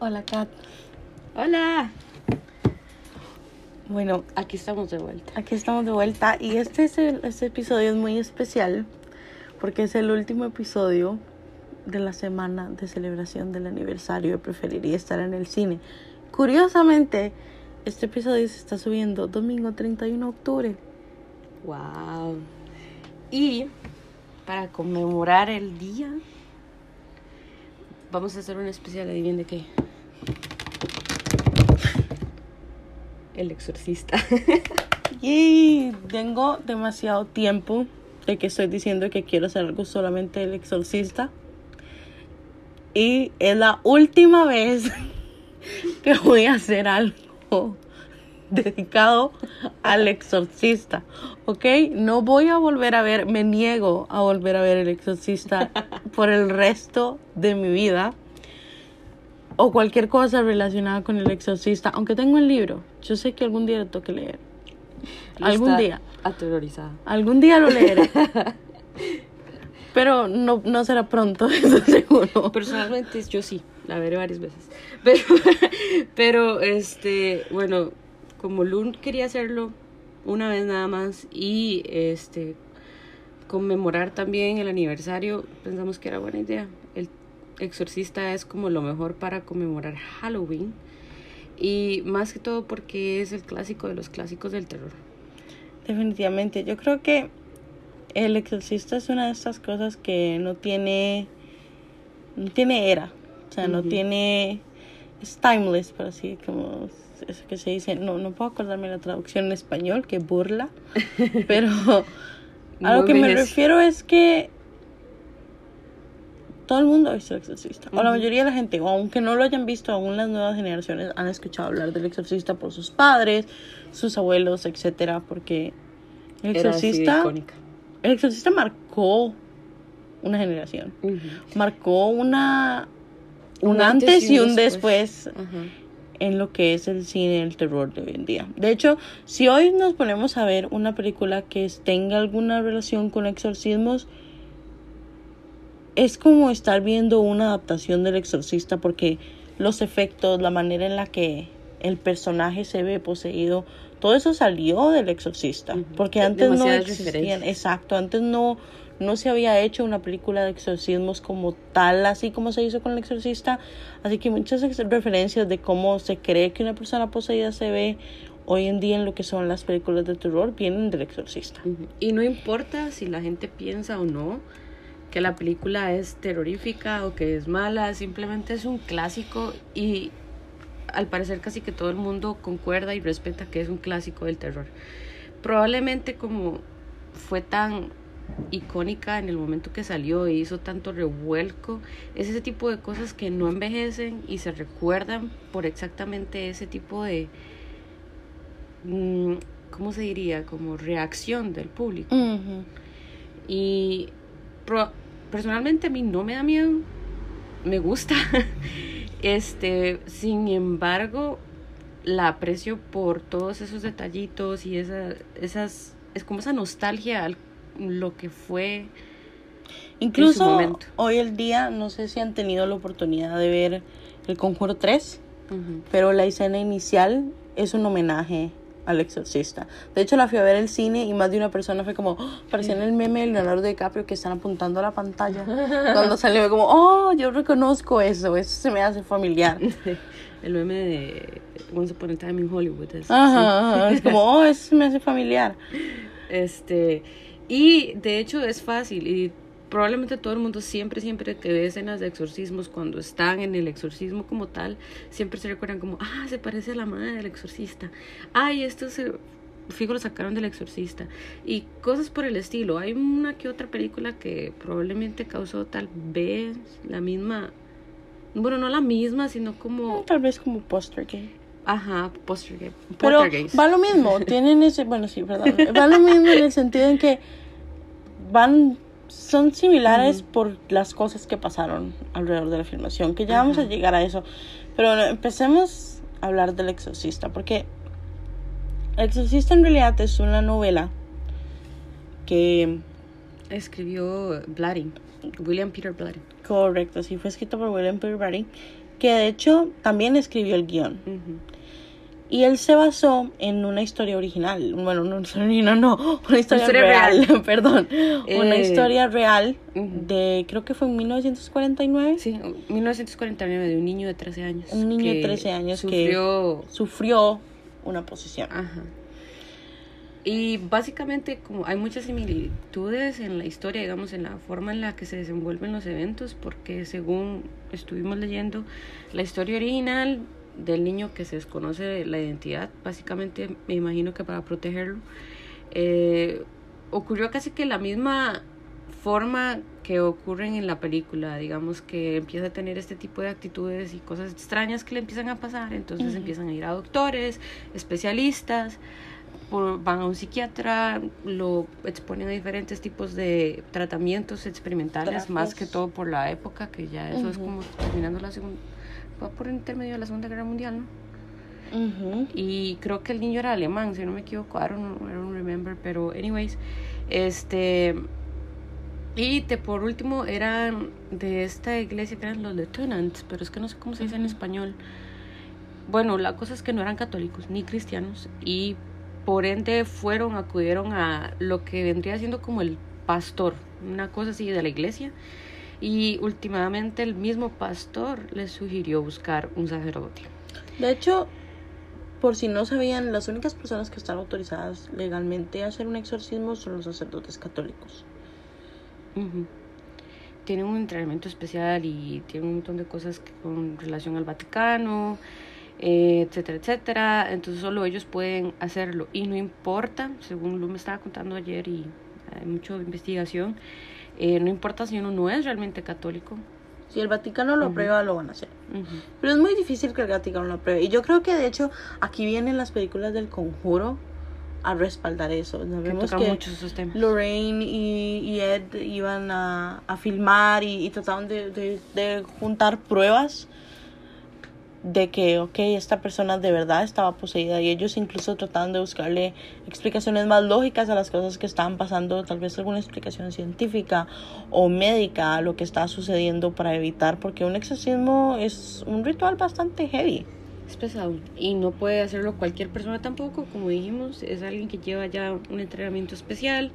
Hola, Kat. Hola. Bueno, Aquí estamos de vuelta. aquí estamos de vuelta y este, es el- este episodio es muy especial porque es el último episodio de la semana de celebración del aniversario de Preferiría estar en el cine. Curiosamente, este episodio se está subiendo domingo 31 de octubre. Wow. Y para conmemorar el día, vamos a hacer un especial, adivinen de qué. El exorcista. Y tengo demasiado tiempo de que estoy diciendo que quiero hacer algo solamente del exorcista. Y es la última vez que voy a hacer algo dedicado al exorcista. ¿Ok? No voy a volver a ver, me niego a volver a ver el exorcista por el resto de mi vida. O cualquier cosa relacionada con el exorcista. Aunque tengo el libro, yo sé que algún día lo tengo que leer. Algún día. Aterrorizada. Algún día lo leeré. Pero no, no será pronto, eso seguro. Personalmente yo sí, la veré varias veces. Pero, pero este, bueno, como Lun quería hacerlo una vez nada más y este conmemorar también el aniversario, pensamos que era buena idea. Exorcista es como lo mejor para conmemorar Halloween. Y más que todo porque es el clásico de los clásicos del terror. Definitivamente, yo creo que el exorcista es una de estas cosas que no tiene, no tiene era, o sea, no tiene, es timeless, por así como eso que se dice, no, no puedo acordarme la traducción en español, que burla, pero a lo que me refiero es que todo el mundo ha visto el exorcista, o la mayoría de la gente, o aunque no lo hayan visto, aún las nuevas generaciones han escuchado hablar del exorcista por sus padres, sus abuelos, etcétera, porque el exorcista, el exorcista marcó una generación, marcó una un antes y un después. en lo que es el cine el terror de hoy en día. De hecho, si hoy nos ponemos a ver una película que tenga alguna relación con exorcismos, es como estar viendo una adaptación del exorcista porque los efectos, la manera en la que el personaje se ve poseído, todo eso salió del exorcista, porque antes no existían, exacto, antes no no se había hecho una película de exorcismos como tal, así como se hizo con el exorcista, así que muchas referencias de cómo se cree que una persona poseída se ve hoy en día en lo que son las películas de terror vienen del exorcista. Y no importa si la gente piensa o no que la película es terrorífica o que es mala, simplemente es un clásico y al parecer casi que todo el mundo concuerda y respeta que es un clásico del terror. Probablemente como fue tan icónica en el momento que salió e hizo tanto revuelco, es ese tipo de cosas que no envejecen y se recuerdan por exactamente ese tipo de, mm, ¿cómo se diría? Como reacción del público. Ujú. Y pro- personalmente a mí no me da miedo, me gusta. Este, sin embargo, la aprecio por todos esos detallitos y esa, esas, es como esa nostalgia al lo que fue. Incluso momento. hoy el día, no sé si han tenido la oportunidad de ver El Conjuro 3, Ujú. pero la escena inicial es un homenaje al exorcista. De hecho, la fui a ver el cine y más de una persona fue como, "Oh", parecía en el meme de Leonardo DiCaprio que están apuntando a la pantalla. Cuando salió, fue como, oh, yo reconozco eso, eso se me hace familiar. El meme de Once Upon a Time in Hollywood. es- Ajá, ajá, es como, oh, eso se me hace familiar. Este, y de hecho es fácil y probablemente todo el mundo siempre, siempre que ve escenas de exorcismos, cuando están en el exorcismo como tal, siempre se recuerdan como, ah, se parece a la madre del exorcista. Ay, esto se fijo lo sacaron del exorcista y cosas por el estilo. Hay una que otra película que probablemente causó tal vez la misma, bueno, no la misma, sino como, Tal vez como poster gay. ajá, poltergeist. Pero poltergeist. va lo mismo, tienen ese, bueno, sí, perdón, va lo mismo en el sentido en que van, son similares por las cosas que pasaron alrededor de la filmación, que ya vamos a llegar a eso. Pero bueno, empecemos a hablar del exorcista, porque el exorcista en realidad es una novela que, Escribió Blatty, William Peter Blatty. correcto, sí fue escrita por William Peter Blatty, que de hecho también escribió el guion. Ujú. Y él se basó en una historia original. Bueno, no, original, no, una historia, historia real, real. perdón. Una Eh, historia real de, creo que fue en 1949. Sí, 1949, de un niño de 13 años. Un niño de que 13 años que- sufrió... Sufrió una posesión. Ajá. Y básicamente como hay muchas similitudes en la historia, digamos, en la forma en la que se desenvuelven los eventos, porque según estuvimos leyendo, la historia original del niño que se desconoce la identidad, básicamente me imagino que para protegerlo, eh, ocurrió casi que la misma forma que ocurren en la película, digamos que empieza a tener este tipo de actitudes y cosas extrañas que le empiezan a pasar, entonces empiezan a ir a doctores, especialistas, por- van a un psiquiatra, lo exponen a diferentes tipos de tratamientos experimentales, más que todo por la época, que ya eso es como terminando la segunda, va por intermedio de la Segunda Guerra Mundial, ¿no? Ujú. Y creo que el niño era alemán, si no me equivoco, I don't, I don't remember, pero anyways, este... Y de, por último eran de esta iglesia que eran los lieutenants, pero es que no sé cómo se dice en Ujú. español. Bueno, la cosa es que no eran católicos ni cristianos y por ende fueron, acudieron a lo que vendría siendo como el pastor, una cosa así de la iglesia. Y últimamente el mismo pastor les sugirió buscar un sacerdote. De hecho, por si no sabían, las únicas personas que están autorizadas legalmente a hacer un exorcismo son los sacerdotes católicos. Tienen un entrenamiento especial y tienen un montón de cosas con relación al Vaticano, eh, etcétera, etcétera. Entonces solo ellos pueden hacerlo y no importa, según Lu me estaba contando ayer y hay mucha investigación, eh, no importa si uno no es realmente católico. Si el Vaticano lo aprueba, lo van a hacer. Ujú. Pero es muy difícil que el Vaticano lo apruebe. Y yo creo que de hecho aquí vienen las películas del conjuro a respaldar eso. Que Sabemos tocan que esos temas. Lorraine y, y Ed iban a, a filmar y, y trataban de, de- de juntar pruebas de que, ok, esta persona de verdad estaba poseída y ellos incluso trataban de buscarle explicaciones más lógicas a las cosas que estaban pasando, tal vez alguna explicación científica o médica a lo que estaba sucediendo para evitar, porque un exorcismo es un ritual bastante heavy. Es pesado y no puede hacerlo cualquier persona tampoco, como dijimos, es alguien que lleva ya un entrenamiento especial,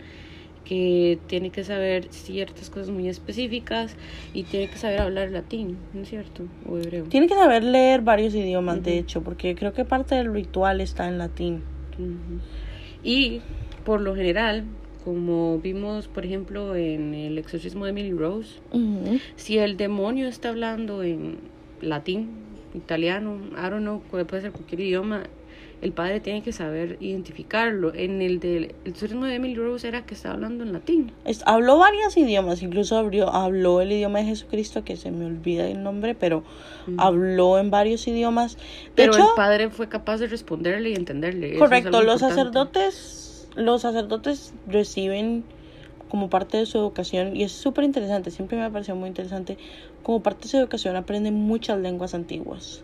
que tiene que saber ciertas cosas muy específicas y tiene que saber hablar latín, ¿no es cierto? O hebreo. Tiene que saber leer varios idiomas, de hecho, porque creo que parte del ritual está en latín. Y por lo general, como vimos, por ejemplo, en el exorcismo de Emily Rose, si el demonio está hablando en latín, italiano, I don't know, puede ser cualquier idioma, el padre tiene que saber identificarlo. En el del el de Emily Rose era que estaba hablando en latín. Es- habló varios idiomas, incluso abrió, habló el idioma de Jesucristo, que se me olvida el nombre, pero habló en varios idiomas. De Pero hecho, el padre fue capaz de responderle y entenderle. Es correcto, los importante. sacerdotes, los sacerdotes reciben como parte de su educación, y es súper interesante, siempre me ha parecido muy interesante, como parte de su educación aprenden muchas lenguas antiguas.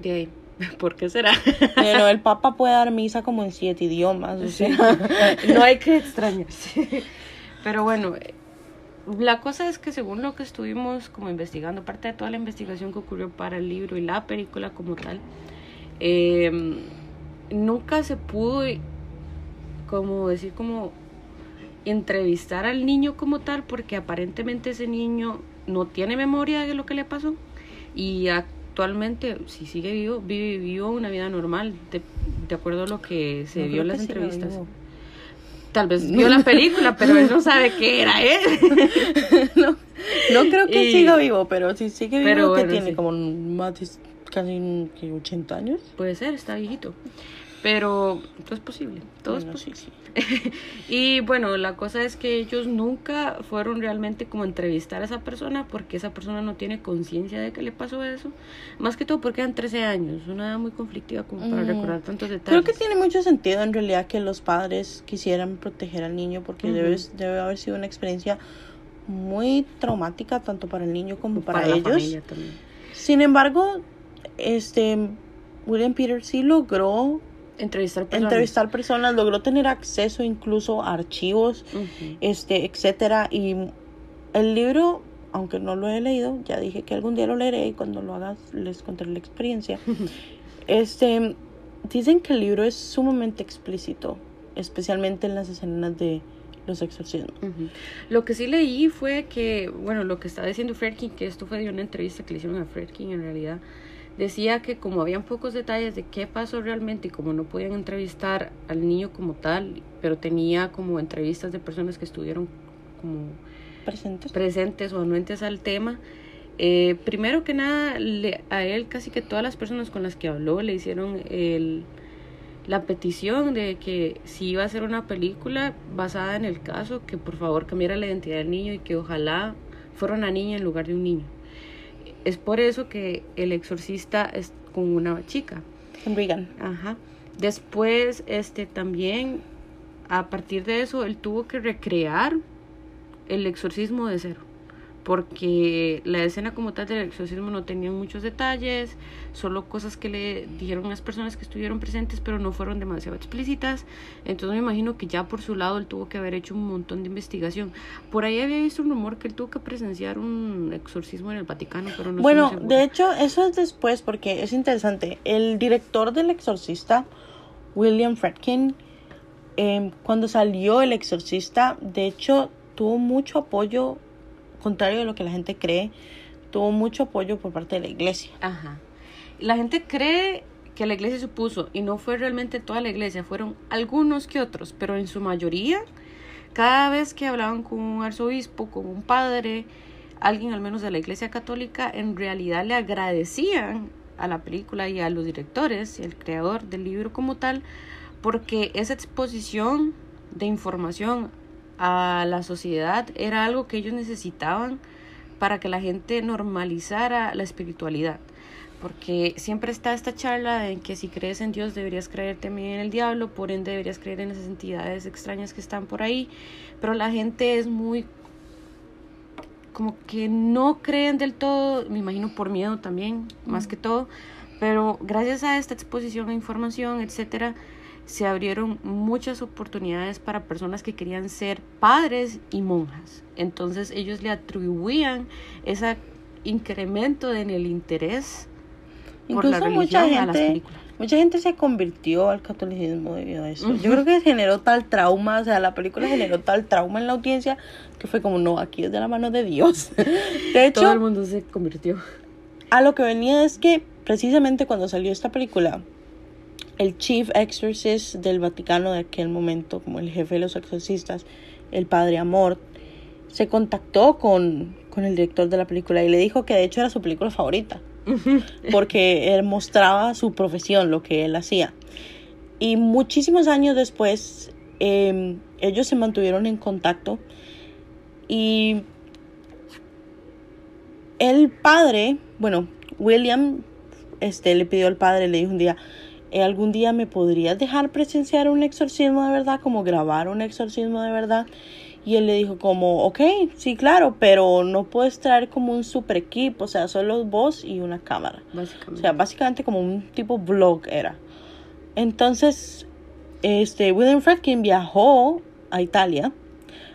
De ahí. ¿Por qué será? Pero el Papa puede dar misa como en siete idiomas, o sea, no hay que extrañarse. Pero bueno, eh, la cosa es que según lo que estuvimos como investigando, parte de toda la investigación que ocurrió para el libro y la película como tal, eh, nunca se pudo, como decir, como entrevistar al niño como tal, porque aparentemente ese niño no tiene memoria de lo que le pasó y actualmente, si sigue vivo, vive- vivió una vida normal, de, de acuerdo a lo que se No vio en las entrevistas. Tal vez vio la película, pero él no sabe qué era él. no, no creo que Y- siga vivo, pero si sigue vivo, Pero que bueno, tiene sí. como más de casi que 80 años. Puede ser, está viejito. Pero todo es posible, todo es posible. sí, sí. Y bueno, la cosa es que ellos nunca fueron realmente como a entrevistar a esa persona porque esa persona no tiene conciencia de que le pasó eso. Más que todo porque eran 13 años, una edad muy conflictiva como para Mm. recordar tantos Creo detalles. que tiene mucho sentido en realidad que los padres quisieran proteger al niño porque debe, debe haber sido una experiencia muy traumática tanto para el niño como para, la ellos. Sin embargo, este William Peter sí logró Entrevistar personas. entrevistar personas, logró tener acceso incluso a archivos Ujú. este, etcétera. Y el libro aunque no lo he leído, ya dije que algún día lo leeré y cuando lo hagas les contaré la experiencia. este, dicen que el libro es sumamente explícito, especialmente en las escenas de los exorcismos. Lo que sí leí fue que, bueno, lo que estaba diciendo Fredkin, que esto fue de una entrevista que le hicieron a Fredkin en realidad, decía que como habían pocos detalles de qué pasó realmente y como no podían entrevistar al niño como tal, pero tenía como entrevistas de personas que estuvieron como presentes, presentes o anuentes al tema, eh, primero que nada, a él casi que todas las personas con las que habló le hicieron el, la petición de que si iba a hacer una película basada en el caso, que por favor cambiara la identidad del niño y que ojalá fuera una niña en lugar de un niño. Es por eso que el exorcista es con una chica. Con Regan. Ajá. Después, este también, a partir de eso, él tuvo que recrear el exorcismo de cero porque la escena como tal del exorcismo no tenía muchos detalles, solo cosas que le dijeron las personas que estuvieron presentes, pero no fueron demasiado explícitas. Entonces me imagino que ya por su lado él tuvo que haber hecho un montón de investigación. Por ahí había visto un rumor que él tuvo que presenciar un exorcismo en el Vaticano, pero no Bueno, de hecho, eso es después porque es interesante. El director del exorcista, William Fredkin, em, cuando salió el exorcista, de hecho, tuvo mucho apoyo contrario de lo que la gente cree, tuvo mucho apoyo por parte de la iglesia. Ajá. La gente cree que la iglesia se opuso y no fue realmente toda la iglesia, fueron algunos que otros, pero en su mayoría, cada vez que hablaban con un arzobispo, con un padre, alguien al menos de la iglesia católica, en realidad le agradecían a la película y a los directores y al creador del libro como tal, porque esa exposición de información a la sociedad era algo que ellos necesitaban para que la gente normalizara la espiritualidad. Porque siempre está esta charla en que si crees en Dios deberías creer también en el diablo, por ende deberías creer en esas entidades extrañas que están por ahí, pero la gente es muy como que no creen del todo, me imagino por miedo también, más que todo, pero gracias a esta exposición a información, etcétera, se abrieron muchas oportunidades para personas que querían ser padres y monjas. Entonces ellos le atribuían ese incremento en el interés por la religión mucha a las películas. Mucha gente se convirtió al catolicismo debido a eso. Yo creo que generó tal trauma, o sea, la película generó tal trauma en la audiencia que fue como, no, aquí es de la mano de Dios. De hecho, todo el mundo se convirtió. A lo que venía es que precisamente cuando salió esta película, el chief exorcist del Vaticano de aquel momento, como el jefe de los exorcistas, el padre Amor, se contactó con, con el director de la película y le dijo que de hecho era su película favorita, porque él mostraba su profesión, lo que él hacía. Y muchísimos años después, em, ellos se mantuvieron en contacto y el padre, bueno, William, este, le pidió al padre, le dijo un día, algún día me podrías dejar presenciar un exorcismo de verdad, como grabar un exorcismo de verdad. Y él le dijo como, ok, sí, claro, pero no puedes traer como un super equipo, o sea, solo voz y una cámara. O sea, básicamente como un tipo vlog era. Entonces, este, William Fredkin viajó a Italia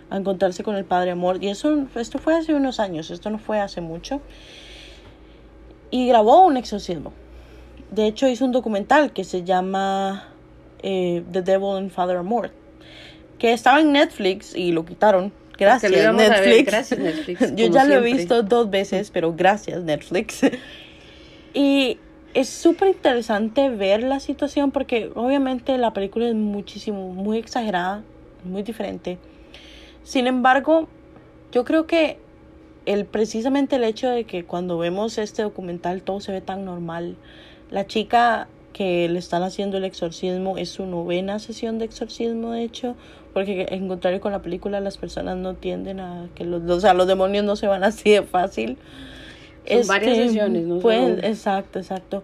a encontrarse con el Padre Amor. Y eso, esto fue hace unos años, esto no fue hace mucho. Y grabó un exorcismo. De hecho, hizo un documental que se llama eh, The Devil and Father Amor, que estaba en Netflix y lo quitaron. Gracias, Netflix. Yo ya lo he visto dos veces, pero gracias, Netflix. y es súper interesante ver la situación porque obviamente la película es muchísimo, muy exagerada, muy diferente. Sin embargo, yo creo que el, precisamente el hecho de que cuando vemos este documental todo se ve tan normal, la chica que le están haciendo el exorcismo es su novena sesión de exorcismo, de hecho, porque en contrario con la película las personas no tienden a que los, o sea, los demonios no se van así de fácil. Son varias este, sesiones, ¿no? Pues, exacto, exacto.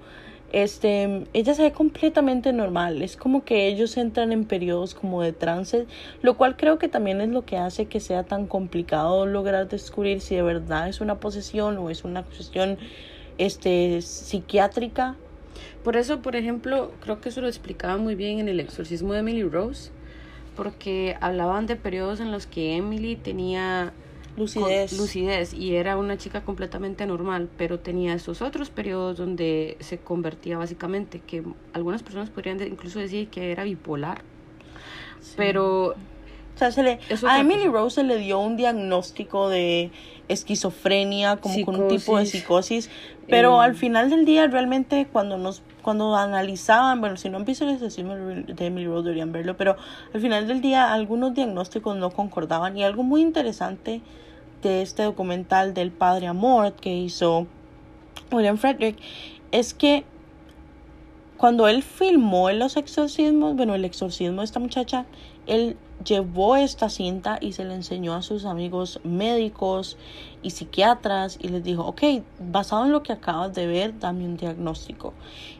Este, ella se ve completamente normal, es como que ellos entran en periodos como de trance, lo cual creo que también es lo que hace que sea tan complicado lograr descubrir si de verdad es una posesión o es una cuestión este psiquiátrica por eso, por ejemplo, creo que eso lo explicaba muy bien en el exorcismo de Emily Rose, porque hablaban de periodos en los que Emily tenía Lucidez. con lucidez y era una chica completamente normal, pero tenía esos otros periodos donde se convertía básicamente, que algunas personas podrían de- incluso decir que era bipolar, pero O sea, se le, a Emily cosa. Rose se le dio un diagnóstico de esquizofrenia, como con un tipo de Psicosis. Pero Eh. al final del día realmente cuando nos cuando analizaban, bueno, si no han visto el exorcismo de Emily Rose deberían verlo, pero al final del día algunos diagnósticos no concordaban y algo muy interesante de este documental del padre Amor que hizo William Frederick es que cuando él filmó los exorcismos, bueno, el exorcismo de esta muchacha, él llevó esta cinta y se la enseñó a sus amigos médicos y psiquiatras y les dijo, ok, basado en lo que acabas de ver, dame un diagnóstico.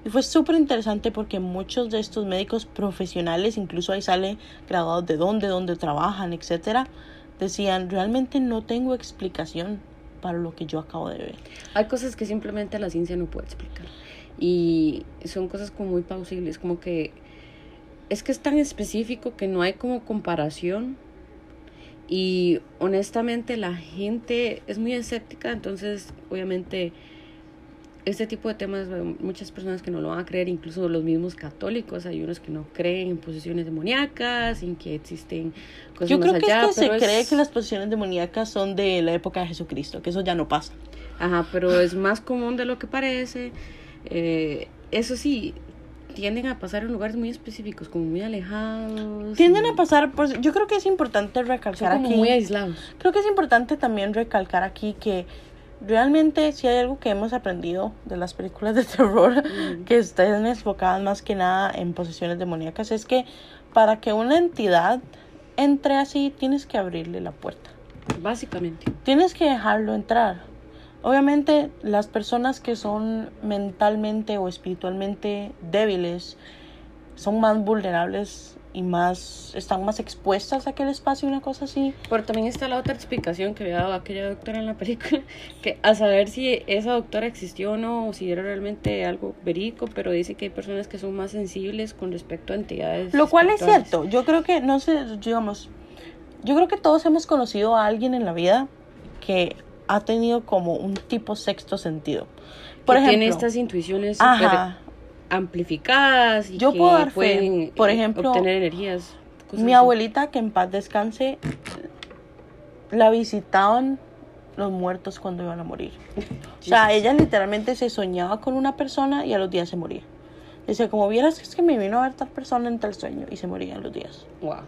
Y fue súper interesante porque muchos de estos médicos profesionales, incluso ahí sale graduados de dónde, dónde trabajan, etcétera, decían, realmente no tengo explicación para lo que yo acabo de ver. hay cosas que simplemente la ciencia no puede explicar. Y son cosas como muy plausibles, como que es que es tan específico que no hay como comparación. Y honestamente la gente es muy escéptica, entonces obviamente este tipo de temas muchas personas que no lo van a creer, incluso los mismos católicos, hay unos que no creen en posesiones demoníacas, en que existen cosas Yo más creo que allá, es que se cree que las posesiones demoníacas son de la época de Jesucristo, que eso ya no pasa. Ajá, pero es más común de lo que parece. Eh, eso sí, tienden a pasar en lugares muy específicos, como muy alejados. Tienden y a pasar, pues yo creo que es importante Son recalcar como aquí. muy aislados. Creo que es importante también recalcar aquí que realmente si hay algo que hemos aprendido de las películas de terror que estén enfocadas más que nada en posesiones demoníacas es que para que una entidad entre así tienes que abrirle la puerta. Básicamente. Tienes que dejarlo entrar. Obviamente las personas que son mentalmente o espiritualmente débiles son más vulnerables y más están más expuestas a aquel espacio, una cosa así. Pero también está la otra explicación que había dado aquella doctora en la película, que a saber si esa doctora existió o no, o si era realmente algo verídico, pero dice que hay personas que son más sensibles con respecto a entidades. Lo cual es cierto. Yo creo que, no sé, digamos, yo creo que todos hemos conocido a alguien en la vida que ha tenido como un tipo sexto sentido. Por que ejemplo, tiene estas intuiciones ajá, amplificadas y Yo que puedo dar fe. pueden Por eh, ejemplo, obtener energías. mi así. abuelita, que en paz descanse, la visitaban los muertos cuando iban a morir. O sea, ella literalmente se soñaba con una persona y a los días se moría. Decía, como vieras que es que me vino a ver tal persona en tal sueño y se moría a los días. Wow.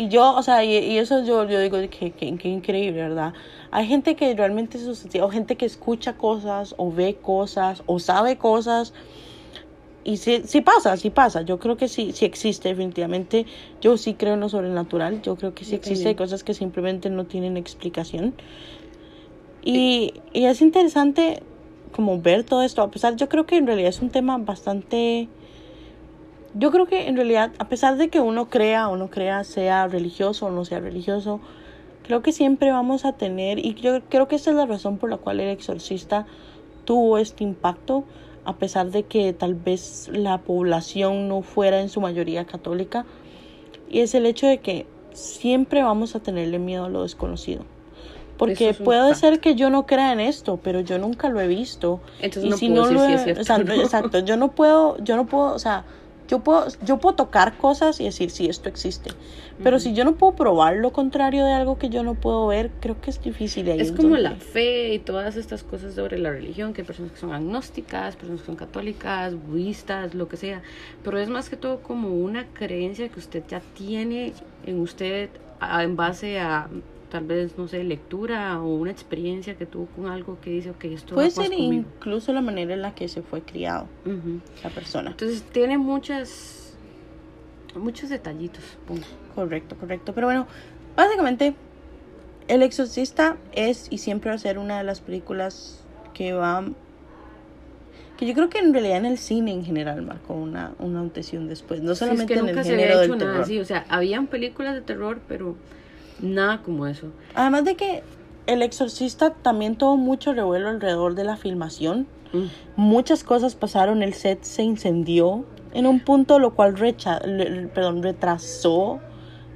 Y yo, o sea, y, y eso yo, yo digo que, que, que increíble, ¿verdad? Hay gente que realmente o gente que escucha cosas, o ve cosas, o sabe cosas. Y sí, sí pasa, sí pasa. Yo creo que sí, sí existe, definitivamente. Yo sí creo en lo sobrenatural. Yo creo que sí existe cosas que simplemente no tienen explicación. Y, y es interesante como ver todo esto. A pesar, yo creo que en realidad es un tema bastante... Yo creo que en realidad, a pesar de que uno crea o no crea, sea religioso o no sea religioso, creo que siempre vamos a tener, y yo creo que esta es la razón por la cual el exorcista tuvo este impacto, a pesar de que tal vez la población no fuera en su mayoría católica, y es el hecho de que siempre vamos a tenerle miedo a lo desconocido. Porque es puede fact. ser que yo no crea en esto, pero yo nunca lo he visto. Entonces y no si puedo no decir lo si he- es cierto, exacto, ¿no? exacto, yo no puedo, yo no puedo, o sea, yo puedo, yo puedo tocar cosas y decir si esto existe. Pero si yo no puedo probar lo contrario de algo que yo no puedo ver, creo que es difícil. ahí Es como donde- la fe y todas estas cosas sobre la religión, que hay personas que son agnósticas, personas que son católicas, budistas, lo que sea. Pero es más que todo como una creencia que usted ya tiene en usted en base a tal vez, no sé, lectura o una experiencia que tuvo con algo que dice, ok, esto Puede va ser conmigo. incluso la manera en la que se fue criado la persona. Entonces tiene muchas, muchos detallitos. Correcto, correcto. Pero bueno, básicamente, El Exorcista es y siempre va a ser una de las películas que va. que yo creo que en realidad en el cine en general marcó una, una antes y un después. No Sí, es solamente que en el género hecho del nada terror. así. O sea, habían películas de terror, pero nada como eso. Además de que El Exorcista también tuvo mucho revuelo alrededor de la filmación. Mm. Muchas cosas pasaron, el set se incendió en un punto, lo cual recha, le- perdón, retrasó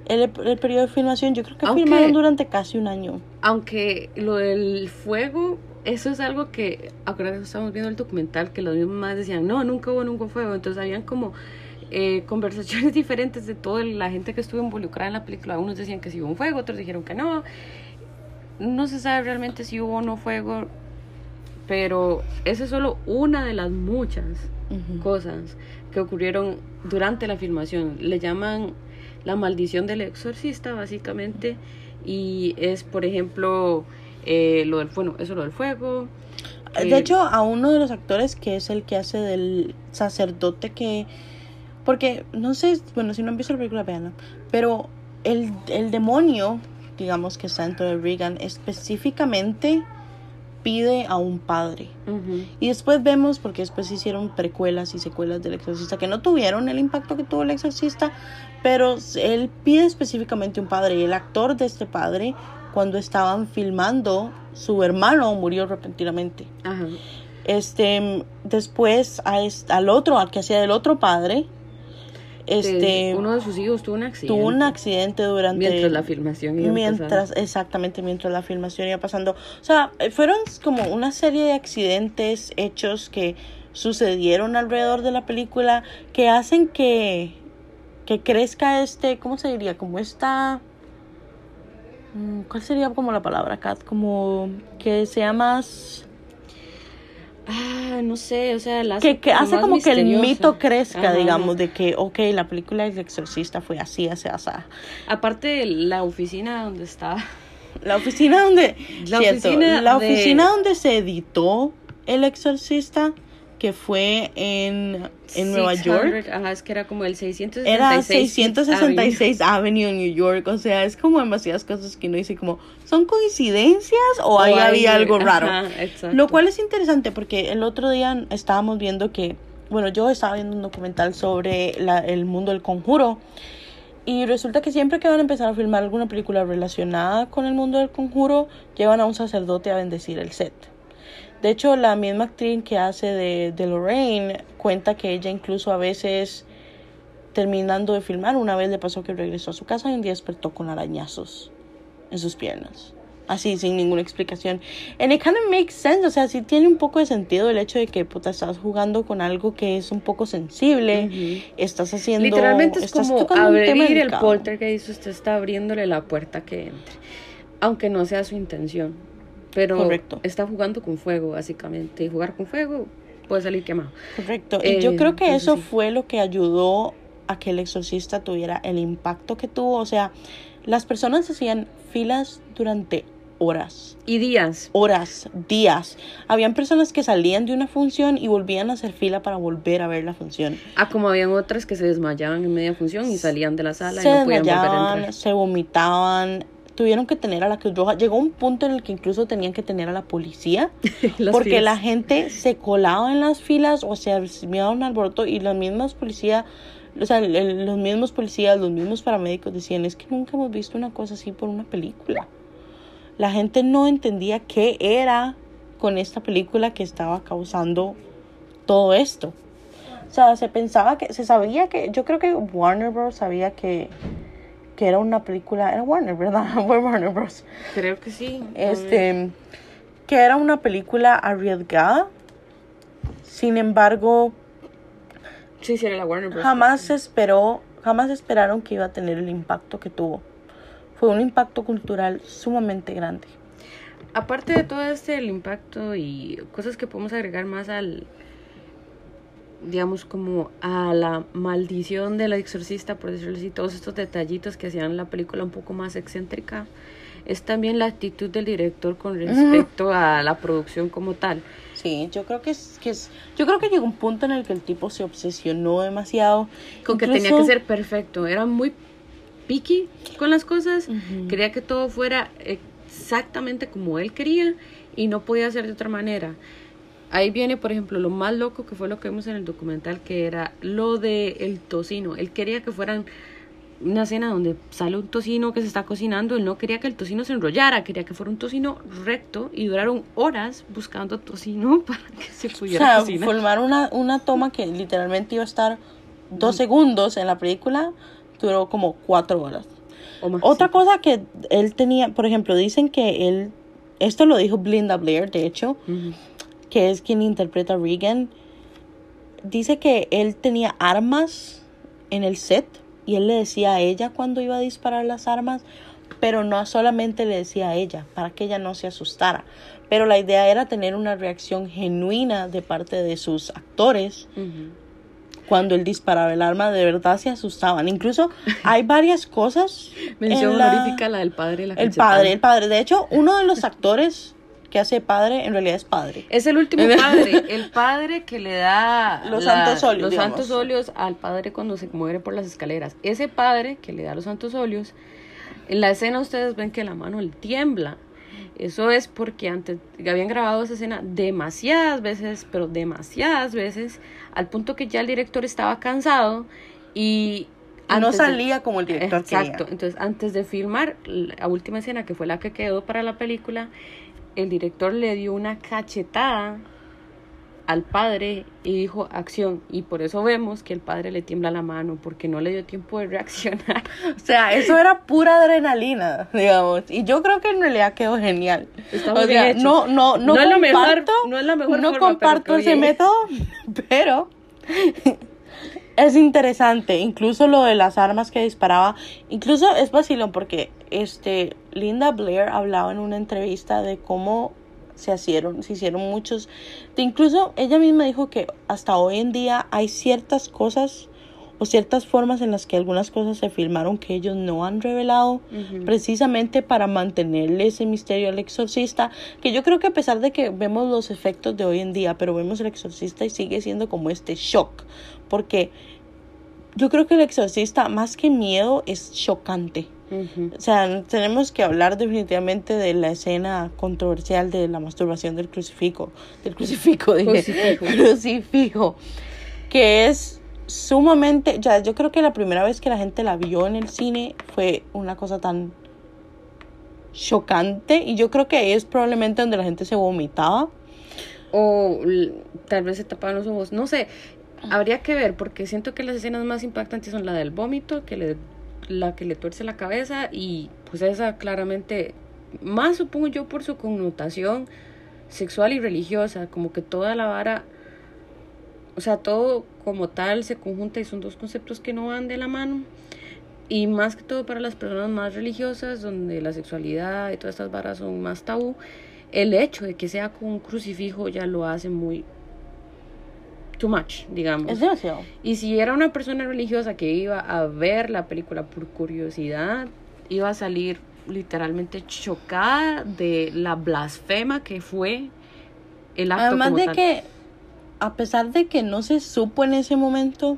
el, el periodo de filmación, yo creo que Aunque- filmaron durante casi un año. Aunque lo del fuego, eso es algo que, acuérdate estábamos viendo el documental, que los mismos más decían, no, nunca hubo nunca fuego. Entonces habían como eh, conversaciones diferentes de toda la gente que estuvo involucrada en la película. Unos decían que sí hubo un fuego, otros dijeron que no. No se sabe realmente si hubo o no fuego, pero esa es solo una de las muchas Ujú. cosas que ocurrieron durante la filmación. Le llaman la maldición del exorcista, básicamente, y es, por ejemplo, eh, lo del, bueno, eso lo del fuego. De eh, hecho, a uno de los actores que es el que hace del sacerdote que... Porque, no sé, bueno, si no han visto la película, veanla. Pero el, el demonio, digamos que está dentro de Regan, específicamente pide a un padre. Y después vemos, porque después hicieron precuelas y secuelas del exorcista que no tuvieron el impacto que tuvo el exorcista, pero él pide específicamente un padre. Y el actor de este padre, cuando estaban filmando, su hermano murió repentinamente. ajá. Este, después a al otro, al que hacía del otro padre, este, uno de sus hijos tuvo un accidente. tuvo un accidente durante Mientras la filmación iba mientras empezando. exactamente mientras la filmación iba pasando o sea eh, fueron como una serie de accidentes hechos que sucedieron alrededor de la película que hacen que que crezca este cómo se diría como esta mm, cuál sería como la palabra Kat como que sea más Ah, no sé, o sea, la que, que hace como que el mito crezca Ajá. digamos de que ok la película del exorcista fue así así así Aparte la oficina donde estaba. La oficina donde La cierto, oficina la de- oficina donde se editó El Exorcista que fue en, en Nueva 600, York Ajá, es que era como el 666. era Fifth Avenue. 666 Avenue en New York, o sea, es como demasiadas cosas que uno dice como ¿son coincidencias o, ahí O hay- había algo raro? ajá. Lo cual es interesante porque el otro día estábamos viendo que, bueno, yo estaba viendo un documental sobre la- el mundo del conjuro y resulta que siempre que van a empezar a filmar alguna película relacionada con el mundo del conjuro, llevan a un sacerdote a bendecir el set. De hecho, la misma actriz que hace de, de Lorraine cuenta que ella incluso a veces, terminando de filmar, una vez le pasó que regresó a su casa y un día despertó con arañazos en sus piernas. Así, sin ninguna explicación. And it kind of makes sense. O sea, sí tiene un poco de sentido el hecho de que puta, estás jugando con algo que es un poco sensible. Estás haciendo. Literalmente es estás como abrir el poltergeist, usted está abriéndole la puerta que entre. Aunque no sea su intención. Pero Correcto. está jugando con fuego, básicamente. Y jugar con fuego puede salir quemado. Correcto. Eh, y yo creo que eso sí. fue lo que ayudó a que el exorcista tuviera el impacto que tuvo. O sea, las personas hacían filas durante horas. Y días. horas, días. Habían personas que salían de una función y volvían a hacer fila para volver a ver la función. Ah, como habían otras que se desmayaban en media función y salían de la sala se y no podían volver a entrar. se vomitaban, tuvieron que tener a la Cruz Roja. Llegó un punto en el que incluso tenían que tener a la policía porque filas. la gente se colaba en las filas o se armaba un alboroto y las mismas policías, o sea, los mismos policías, los mismos paramédicos decían, es que nunca hemos visto una cosa así por una película. La gente no entendía qué era con esta película que estaba causando todo esto. O sea, se pensaba que, se sabía que, yo creo que Warner Bros. sabía que, que era una película, era Warner, ¿verdad? Fue Warner Bros. Creo que sí. Este, que era una película arriesgada. Sin embargo, Sí, sí, era la Warner Bros. jamás se esperó, jamás esperaron que iba a tener el impacto que tuvo. Fue un impacto cultural sumamente grande. Aparte de todo este, el impacto y cosas que podemos agregar más al, digamos, como a la maldición del exorcista, por decirlo así, todos estos detallitos que hacían la película un poco más excéntrica, es también la actitud del director con respecto a la producción como tal. Sí, yo creo que es, que es, yo creo que llegó un punto en el que el tipo se obsesionó demasiado. Con que tenía Incluso- que ser perfecto, era muy picky con las cosas, Ujú. quería que todo fuera exactamente como él quería y no podía ser de otra manera. Ahí viene, por ejemplo, lo más loco que fue lo que vimos en el documental, que era lo de el tocino. Él quería que fueran una escena donde sale un tocino que se está cocinando, él no quería que el tocino se enrollara, quería que fuera un tocino recto y duraron horas buscando tocino para que se O pudiera sea, cocinar. formar una, una toma que literalmente iba a estar dos segundos en la película, duró como cuatro horas. O más, Otra sí. cosa que él tenía, por ejemplo, dicen que él, esto lo dijo Blinda Blair, de hecho. Que es quien interpreta a Regan, dice que él tenía armas en el set y él le decía a ella cuando iba a disparar las armas, pero no solamente le decía a ella, para que ella no se asustara. Pero la idea era tener una reacción genuina de parte de sus actores cuando él disparaba el arma, de verdad se asustaban. Incluso hay varias cosas. Mención en la- honorífica la del padre la El padre, el padre. De hecho, uno de los actores que hace padre en realidad es padre. Es el último padre, el padre que le da Los santos óleos, los digamos. santos óleos al padre cuando se muere por las escaleras. Ese padre que le da los santos óleos, en la escena ustedes ven que la mano le tiembla. Eso es porque antes habían grabado esa escena demasiadas veces, pero demasiadas veces, al punto que ya el director estaba cansado y no antes de- salía como el director Exacto. quería. Entonces, antes de filmar la última escena, que fue la que quedó para la película, el director le dio una cachetada al padre y dijo acción. Y por eso vemos que el padre le tiembla la mano, porque no le dio tiempo de reaccionar. O sea, eso era pura adrenalina, digamos. Y yo creo que en realidad quedó genial. Está o sea, no, no, no, No es lo mejor- comparto, no es la mejor no forma, comparto ese método, pero es interesante. Incluso lo de las armas que disparaba. Incluso es vacilón porque este Linda Blair hablaba en una entrevista de cómo se hicieron, se hicieron muchos. De incluso ella misma dijo que hasta hoy en día hay ciertas cosas o ciertas formas en las que algunas cosas se filmaron que ellos no han revelado precisamente para mantenerle ese misterio al exorcista, que yo creo que a pesar de que vemos los efectos de hoy en día, pero vemos el exorcista y sigue siendo como este shock, porque yo creo que el exorcista más que miedo es chocante. O sea, tenemos que hablar definitivamente de la escena controversial de la masturbación del crucifijo, del crucifijo, dije, Crucifijo. crucifijo, que es sumamente, ya yo creo que la primera vez que la gente la vio en el cine fue una cosa tan chocante y yo creo que ahí es probablemente donde la gente se vomitaba. O tal vez se tapaban los ojos. No sé. Habría que ver, porque siento que las escenas más impactantes son la del vómito, que le, la que le tuerce la cabeza, y pues esa claramente, más supongo yo por su connotación sexual y religiosa, como que toda la vara, o sea, todo como tal se conjunta y son dos conceptos que no van de la mano. Y más que todo para las personas más religiosas, donde la sexualidad y todas estas varas son más tabú, el hecho de que sea con un crucifijo ya lo hace muy too much, digamos. Es demasiado. Y si era una persona religiosa que iba a ver la película por curiosidad, iba a salir literalmente chocada de la blasfema que fue el acto. Además como de tal. que, a pesar de que no se supo en ese momento,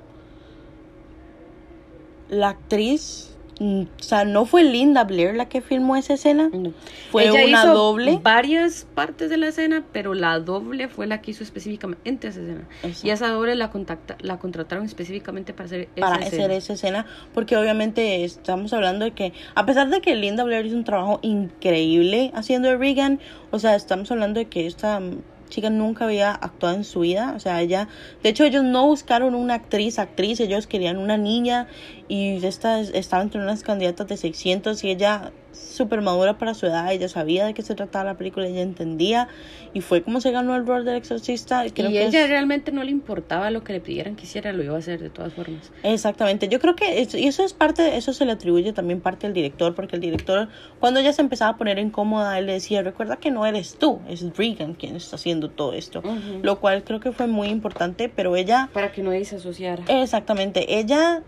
la actriz, o sea, no fue Linda Blair la que filmó esa escena, No. fue Ella una hizo doble. varias partes de la escena, pero la doble fue la que hizo específicamente esa escena. Exacto. Y esa doble la, contacta, la contrataron específicamente para hacer esa para escena. hacer esa escena, porque obviamente estamos hablando de que, a pesar de que Linda Blair hizo un trabajo increíble haciendo de Regan, o sea, estamos hablando de que esta mm, chica nunca había actuado en su vida, o sea, ella, de hecho ellos no buscaron una actriz, actriz, ellos querían una niña y esta estaba entre unas candidatas de 600 y ella súper madura para su edad, ella sabía de qué se trataba la película, ella entendía y fue como se ganó el rol del exorcista. Creo y que ella es- realmente no le importaba lo que le pidieran que hiciera, lo iba a hacer de todas formas. Exactamente, yo creo que eso, y eso es parte, eso se le atribuye también parte al director, porque el director, cuando ella se empezaba a poner incómoda, él le decía, recuerda que no eres tú, es Regan quien está haciendo todo esto, lo cual creo que fue muy importante, pero ella, Para que no se asociara. exactamente, ella,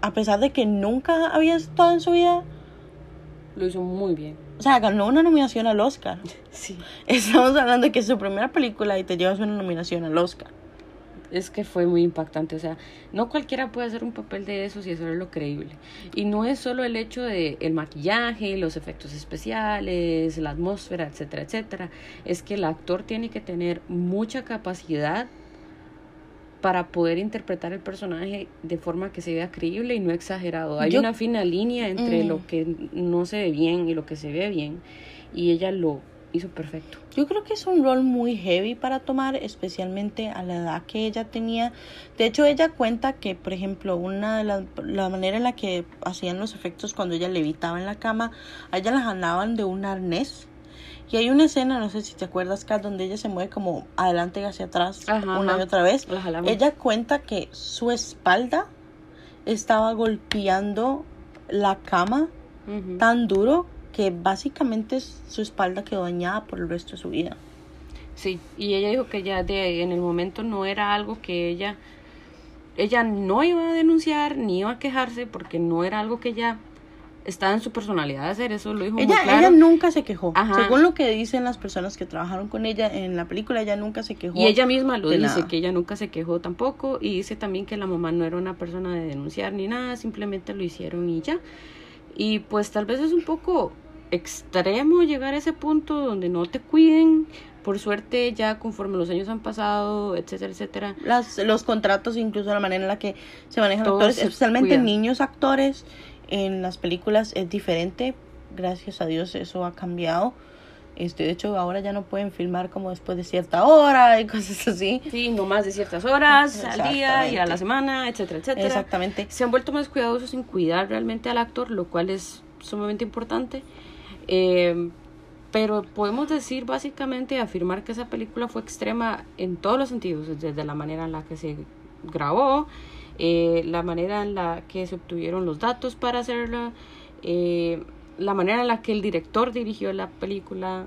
a pesar de que nunca había estado en su vida, Lo hizo muy bien. o sea, ganó una nominación al Oscar. Sí. Estamos hablando de que es su primera película y te llevas una nominación al Oscar. Es que fue muy impactante, o sea, no cualquiera puede hacer un papel de esos y hacerlo creíble. Y no es solo el hecho de el maquillaje, los efectos especiales, la atmósfera, etcétera, etcétera. Es que el actor tiene que tener mucha capacidad para poder interpretar el personaje de forma que se vea creíble y no exagerado. Hay Yo- una fina línea entre Mm. lo que no se ve bien y lo que se ve bien. Y ella lo hizo perfecto. Yo creo que es un rol muy heavy para tomar, especialmente a la edad que ella tenía. De hecho, ella cuenta que, por ejemplo, una de las la manera en la que hacían los efectos cuando ella levitaba en la cama, a ella la jalaban de un arnés. Y hay una escena, no sé si te acuerdas, Kat, donde ella se mueve como adelante y hacia atrás Ajá, una ajá. y otra vez. Ella cuenta que su espalda estaba golpeando la cama tan duro que básicamente su espalda quedó dañada por el resto de su vida. Sí, y ella dijo que ya de en el momento no era algo que ella ella no iba a denunciar ni iba a quejarse porque no era algo que ella estaba en su personalidad de hacer eso, lo dijo Ella, muy claro. ella nunca se quejó. Ajá. Según lo que dicen las personas que trabajaron con ella en la película, ella nunca se quejó. Y ella misma lo dice, nada. que ella nunca se quejó tampoco. Y dice también que la mamá no era una persona de denunciar ni nada, simplemente lo hicieron y ya. Y pues tal vez es un poco extremo llegar a ese punto donde no te cuiden. Por suerte ya conforme los años han pasado, etcétera, etcétera. Las, los contratos, incluso la manera en la que se manejan actores, especialmente niños actores, en las películas es diferente. Gracias a Dios eso ha cambiado. Este, de hecho, ahora ya no pueden filmar como después de cierta hora y cosas así. Sí, no más de ciertas horas al día y a la semana, etcétera, etcétera. Exactamente. se han vuelto más cuidadosos en cuidar realmente al actor, lo cual es sumamente importante. Eh, pero podemos decir básicamente, afirmar que esa película fue extrema en todos los sentidos, desde la manera en la que se grabó, eh, la manera en la que se obtuvieron los datos para hacerla, eh, la manera en la que el director dirigió la película,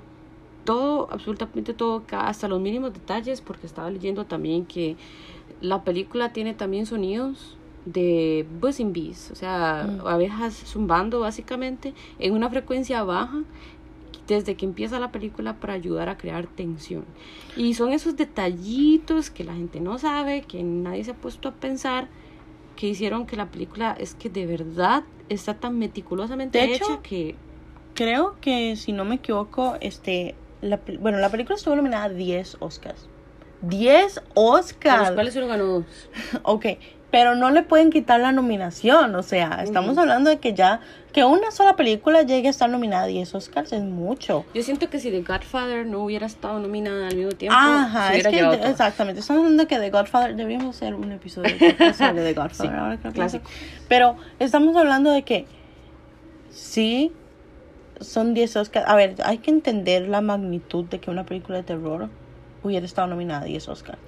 todo, absolutamente todo, hasta los mínimos detalles, porque estaba leyendo también que la película tiene también sonidos de buzzing bees, o sea, Mm. abejas zumbando básicamente en una frecuencia baja desde que empieza la película para ayudar a crear tensión. Y son esos detallitos que la gente no sabe, que nadie se ha puesto a pensar, que hicieron que la película es que de verdad está tan meticulosamente De hecho, hecha que Creo que, si no me equivoco, este, la, bueno, la película estuvo nominada a 10 Oscars. 10 a los Oscars. cuales solo ganó dos. Ok, pero no le pueden quitar la nominación, o sea, estamos hablando de que ya, que una sola película llegue a estar nominada a 10 Oscars es mucho. Yo siento que si The Godfather no hubiera estado nominada al mismo tiempo, Ajá, se es hubiera que, llevado todo. exactamente, estamos hablando de que The Godfather, deberíamos hacer un episodio sobre The Godfather, Sí, ahora que lo clásico. pienso. Pero estamos hablando de que sí, son 10 Oscars. A ver, hay que entender la magnitud de que una película de terror hubiera estado nominada a 10 Oscars.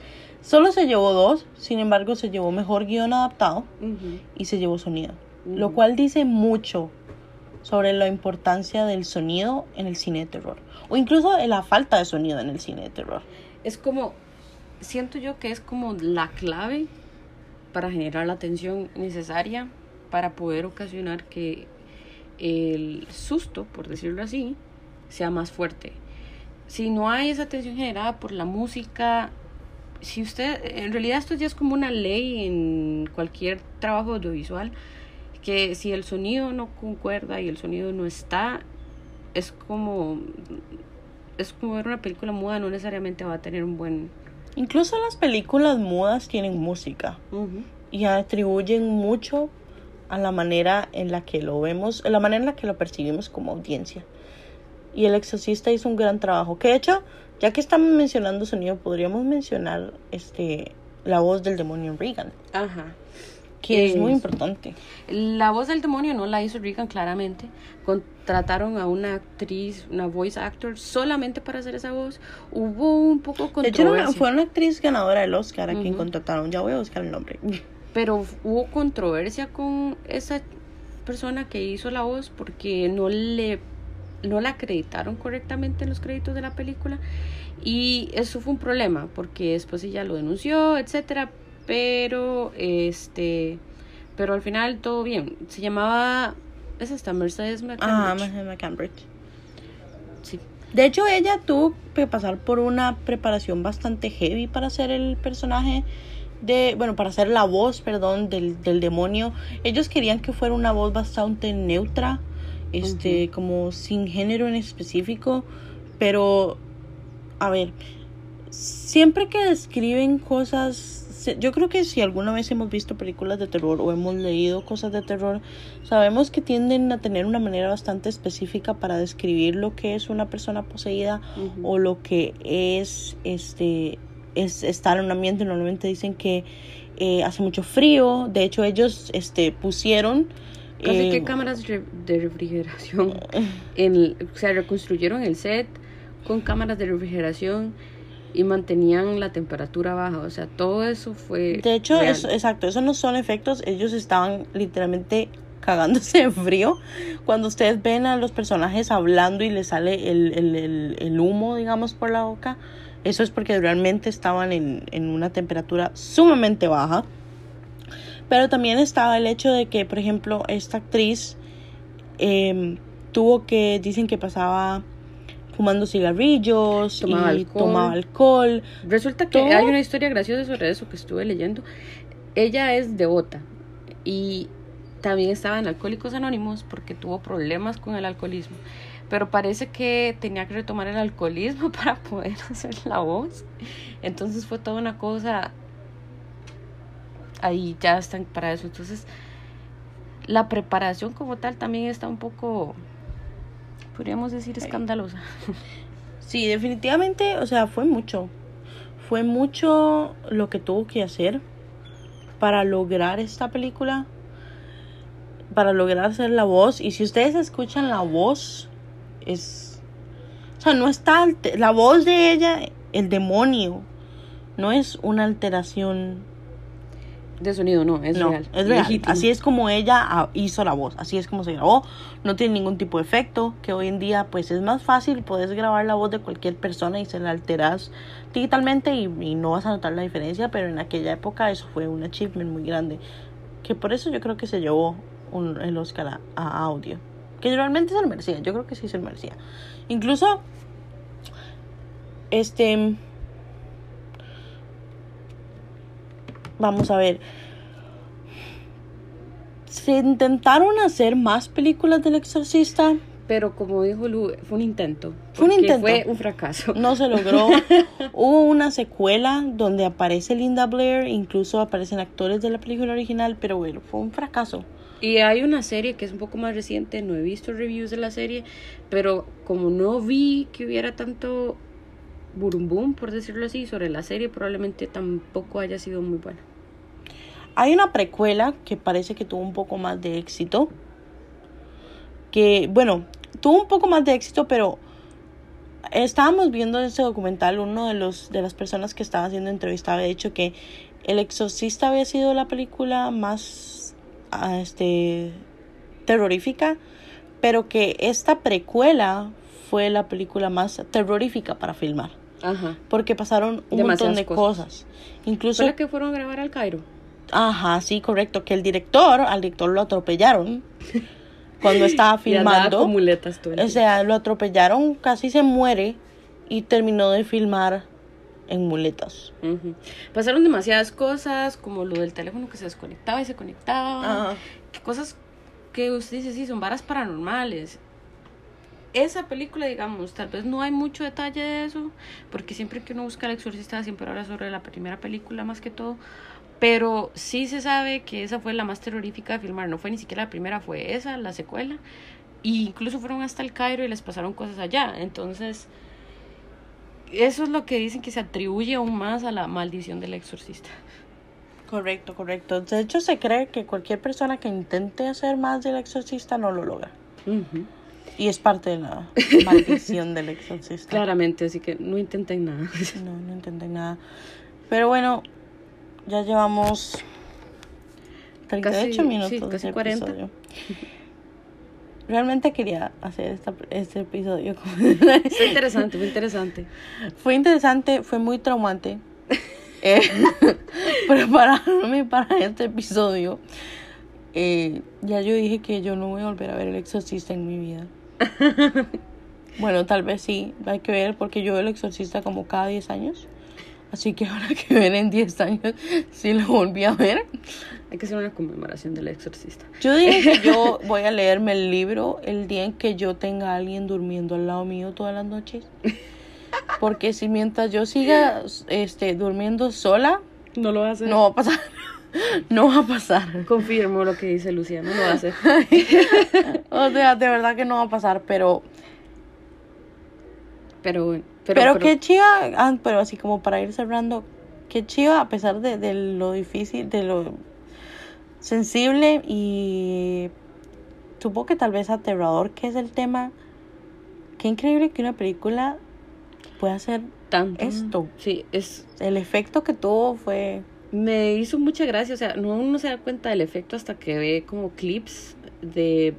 Solo se llevó dos, sin embargo, se llevó mejor guion adaptado y se llevó sonido. Lo cual dice mucho sobre la importancia del sonido en el cine de terror. O incluso en la falta de sonido en el cine de terror. Es como, siento yo que es como la clave para generar la tensión necesaria para poder ocasionar que el susto, por decirlo así, sea más fuerte. Si no hay esa tensión generada por la música, si usted, en realidad esto ya es como una ley en cualquier trabajo audiovisual, que si el sonido no concuerda y el sonido no está, es como, es como ver una película muda, no necesariamente va a tener un buen... Incluso las películas mudas tienen música y atribuyen mucho a la manera en la que lo vemos, la manera en la que lo percibimos como audiencia. Y el exorcista hizo un gran trabajo. Que de hecho, ya que estamos mencionando sonido, podríamos mencionar este la voz del demonio en Regan, Ajá. que es muy importante. La voz del demonio no la hizo Regan claramente. Contrataron a una actriz, una voice actor, solamente para hacer esa voz. Hubo un poco De hecho, era una- controversia. fue una actriz ganadora del Oscar a quien contrataron. Ya voy a buscar el nombre. Pero hubo controversia con esa persona que hizo la voz porque no le no la acreditaron correctamente en los créditos de la película y eso fue un problema porque después ella lo denunció, etcétera, pero este pero al final todo bien. Se llamaba es esta Mercedes Ah, McCambridge. Mahama Cambridge. Sí. De hecho, ella tuvo que pasar por una preparación bastante heavy para hacer el personaje de, bueno, para hacer la voz, perdón, del, del demonio. Ellos querían que fuera una voz bastante neutra, este, como sin género en específico, pero, a ver, siempre que describen cosas yo creo que si alguna vez hemos visto películas de terror o hemos leído cosas de terror, sabemos que tienden a tener una manera bastante específica para describir lo que es una persona poseída o lo que es este es estar en un ambiente. Normalmente dicen que eh, hace mucho frío. De hecho, ellos este pusieron Casi eh, que cámaras re- de refrigeración. En, o sea, reconstruyeron el set con cámaras de refrigeración y mantenían la temperatura baja. O sea, todo eso fue. De hecho, real. eso, exacto, eso no son efectos, ellos estaban literalmente cagándose de frío. Cuando ustedes ven a los personajes hablando y les sale el, el, el, el humo, digamos, por la boca, eso es porque realmente estaban en, en una temperatura sumamente baja. Pero también estaba el hecho de que, por ejemplo, esta actriz em, tuvo que, dicen que pasaba fumando cigarrillos Tomaba y alcohol. tomaba alcohol. Resulta que todo- hay una historia graciosa sobre eso que estuve leyendo. Ella es devota y también estaba en Alcohólicos Anónimos porque tuvo problemas con el alcoholismo. Pero parece que tenía que retomar el alcoholismo para poder hacer la voz. Entonces fue toda una cosa. Ahí ya están para eso. Entonces, la preparación como tal también está un poco, podríamos decir, escandalosa. Sí, definitivamente, o sea, fue mucho. Fue mucho lo que tuvo que hacer para lograr esta película. Para lograr hacer la voz. Y si ustedes escuchan la voz, es. O sea, no está. La voz de ella, el demonio, no es una alteración De sonido, no, es no, real. es real. legítimo. Así es como ella ah, hizo la voz, así es como se grabó. No tiene ningún tipo de efecto, que hoy en día pues es más fácil, puedes grabar la voz de cualquier persona y se la alteras digitalmente y, y no vas a notar la diferencia, pero en aquella época eso fue un achievement muy grande. Que por eso yo creo que se llevó un- el Oscar a, a audio. Que realmente se lo merecía, yo creo que sí se lo merecía. Incluso, este... Vamos a ver. Se intentaron hacer más películas del exorcista. Pero como dijo Lu, fue un intento. Fue un intento. Fue un fracaso. No se logró. Hubo una secuela donde aparece Linda Blair, incluso aparecen actores de la película original, pero bueno, fue un fracaso. Y hay una serie que es un poco más reciente, no he visto reviews de la serie, pero como no vi que hubiera tanto burumbum, por decirlo así, sobre la serie, probablemente tampoco haya sido muy buena. Hay una precuela que parece que tuvo un poco más de éxito. Que, bueno, tuvo un poco más de éxito, pero estábamos viendo ese documental, uno de los de las personas que estaba haciendo entrevista había dicho que El Exorcista había sido la película más ah, este terrorífica, pero que esta precuela fue la película más terrorífica para filmar, Ajá. porque pasaron un Demasiadas montón de cosas. cosas. Incluso ¿Fue la que fueron a grabar al Cairo? Ajá, sí, correcto. Que el director, al director lo atropellaron cuando estaba filmando. con muletas todo el O sea, lo atropellaron, casi se muere y terminó de filmar en muletas. Pasaron demasiadas cosas, como lo del teléfono que se desconectaba y se conectaba. Ajá. que cosas que usted dice, sí, son varas paranormales. Esa película, digamos, tal vez no hay mucho detalle de eso, porque siempre que uno busca el exorcista siempre habla sobre la primera película más que todo, pero sí se sabe que esa fue la más terrorífica de filmar, no fue ni siquiera la primera, fue esa, la secuela, e incluso fueron hasta el Cairo y les pasaron cosas allá, entonces eso es lo que dicen que se atribuye aún más a la maldición del exorcista. Correcto, correcto. De hecho, se cree que cualquier persona que intente hacer más del exorcista no lo logra. Ujú. Y es parte de la maldición del exorcista. Claramente, así que no intenten nada. No, no intenté nada. Pero bueno, ya llevamos 38 Casi- minutos sí, casi este 40. episodio. Realmente quería hacer esta, este episodio. Fue interesante, fue interesante. fue interesante, fue muy traumante. Eh, prepararme para este episodio. Eh, ya yo dije que yo no voy a volver a ver el exorcista en mi vida. Bueno, tal vez sí, hay que ver porque yo veo el exorcista como cada 10 años. Así que ahora que ver en 10 años, sí lo volví a ver. Hay que hacer una conmemoración del exorcista. Yo dije que yo voy a leerme el libro el día en que yo tenga a alguien durmiendo al lado mío todas las noches. Porque si mientras yo siga este, durmiendo sola, No lo va a hacer. No va a pasar. No va a pasar. Confirmo lo que dice Luciano, no lo va a hacer. O sea, de verdad que no va a pasar, pero... Pero, Pero, pero, qué chiva, ah, pero así como para ir cerrando, qué chiva a pesar de, de lo difícil, de lo sensible y supongo que tal vez aterrador que es el tema, qué increíble que una película pueda hacer tanto. esto. Sí, es El efecto que tuvo fue... me hizo mucha gracia, o sea, no uno se da cuenta del efecto hasta que ve como clips de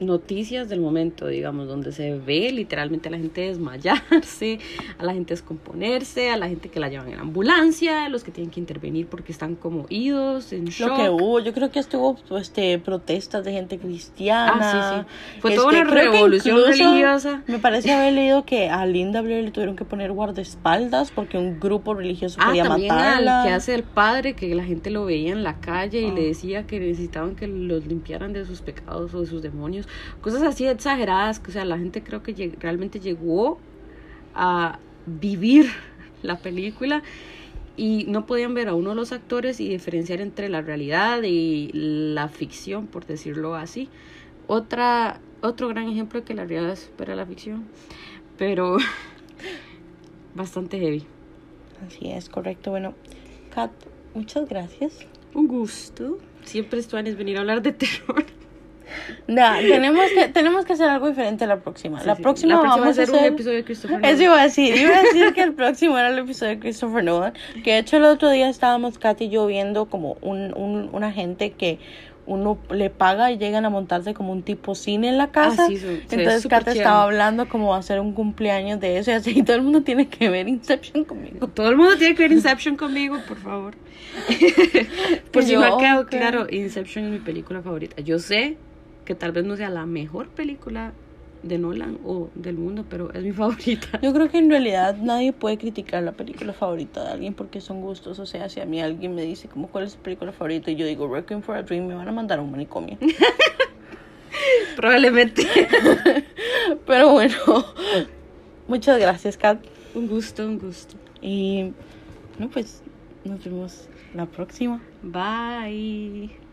noticias del momento, digamos, donde se ve literalmente a la gente desmayarse, a la gente descomponerse, a la gente que la llevan en ambulancia, los que tienen que intervenir porque están como idos, en shock. Lo que hubo, yo creo que estuvo este, protestas de gente cristiana. Ah, sí, sí. Fue Este, toda una revolución religiosa. Me parece haber leído que a Linda Blair le tuvieron que poner guardaespaldas porque un grupo religioso Ah, quería también matarla. al que hace el padre, que la gente lo veía en la calle y Ah. le decía que necesitaban que los limpiaran de sus pecados o de sus demonios. Cosas así exageradas, que o sea, la gente creo que lleg- realmente llegó a vivir la película y no podían ver a uno de los actores y diferenciar entre la realidad y la ficción, por decirlo así. Otra, otro gran ejemplo de que la realidad supera la ficción, pero bastante heavy. Así es, correcto. Bueno, Kat, muchas gracias. Un gusto. Siempre es venir a hablar de terror. Nah, tenemos que tenemos que hacer algo diferente la próxima. Sí, la, sí. Próxima La próxima vamos va a a un hacer episodio de Christopher Eso Nolan. iba a decir, iba a decir que el próximo era el episodio de Christopher Nolan. Que de hecho el otro día estábamos Kat y yo viendo como un, un, una gente que uno le paga y llegan a montarse como un tipo cine en la casa. Ah, sí, ve Entonces Kat chido. estaba hablando como va a hacer un cumpleaños de eso y así y todo el mundo tiene que ver Inception conmigo. Todo el mundo tiene que ver Inception conmigo, por favor. por si no ha quedado claro, Inception es mi película favorita. Yo sé que tal vez no sea la mejor película de Nolan o del mundo, pero es mi favorita. Yo creo que en realidad nadie puede criticar la película favorita de alguien porque son gustos. O sea, si a mí alguien me dice como cuál es su película favorita y yo digo Requiem for a Dream, me van a mandar a un manicomio. Probablemente. Pero bueno, muchas gracias, Kat. un gusto, un gusto. Y no, pues nos vemos la próxima. Bye.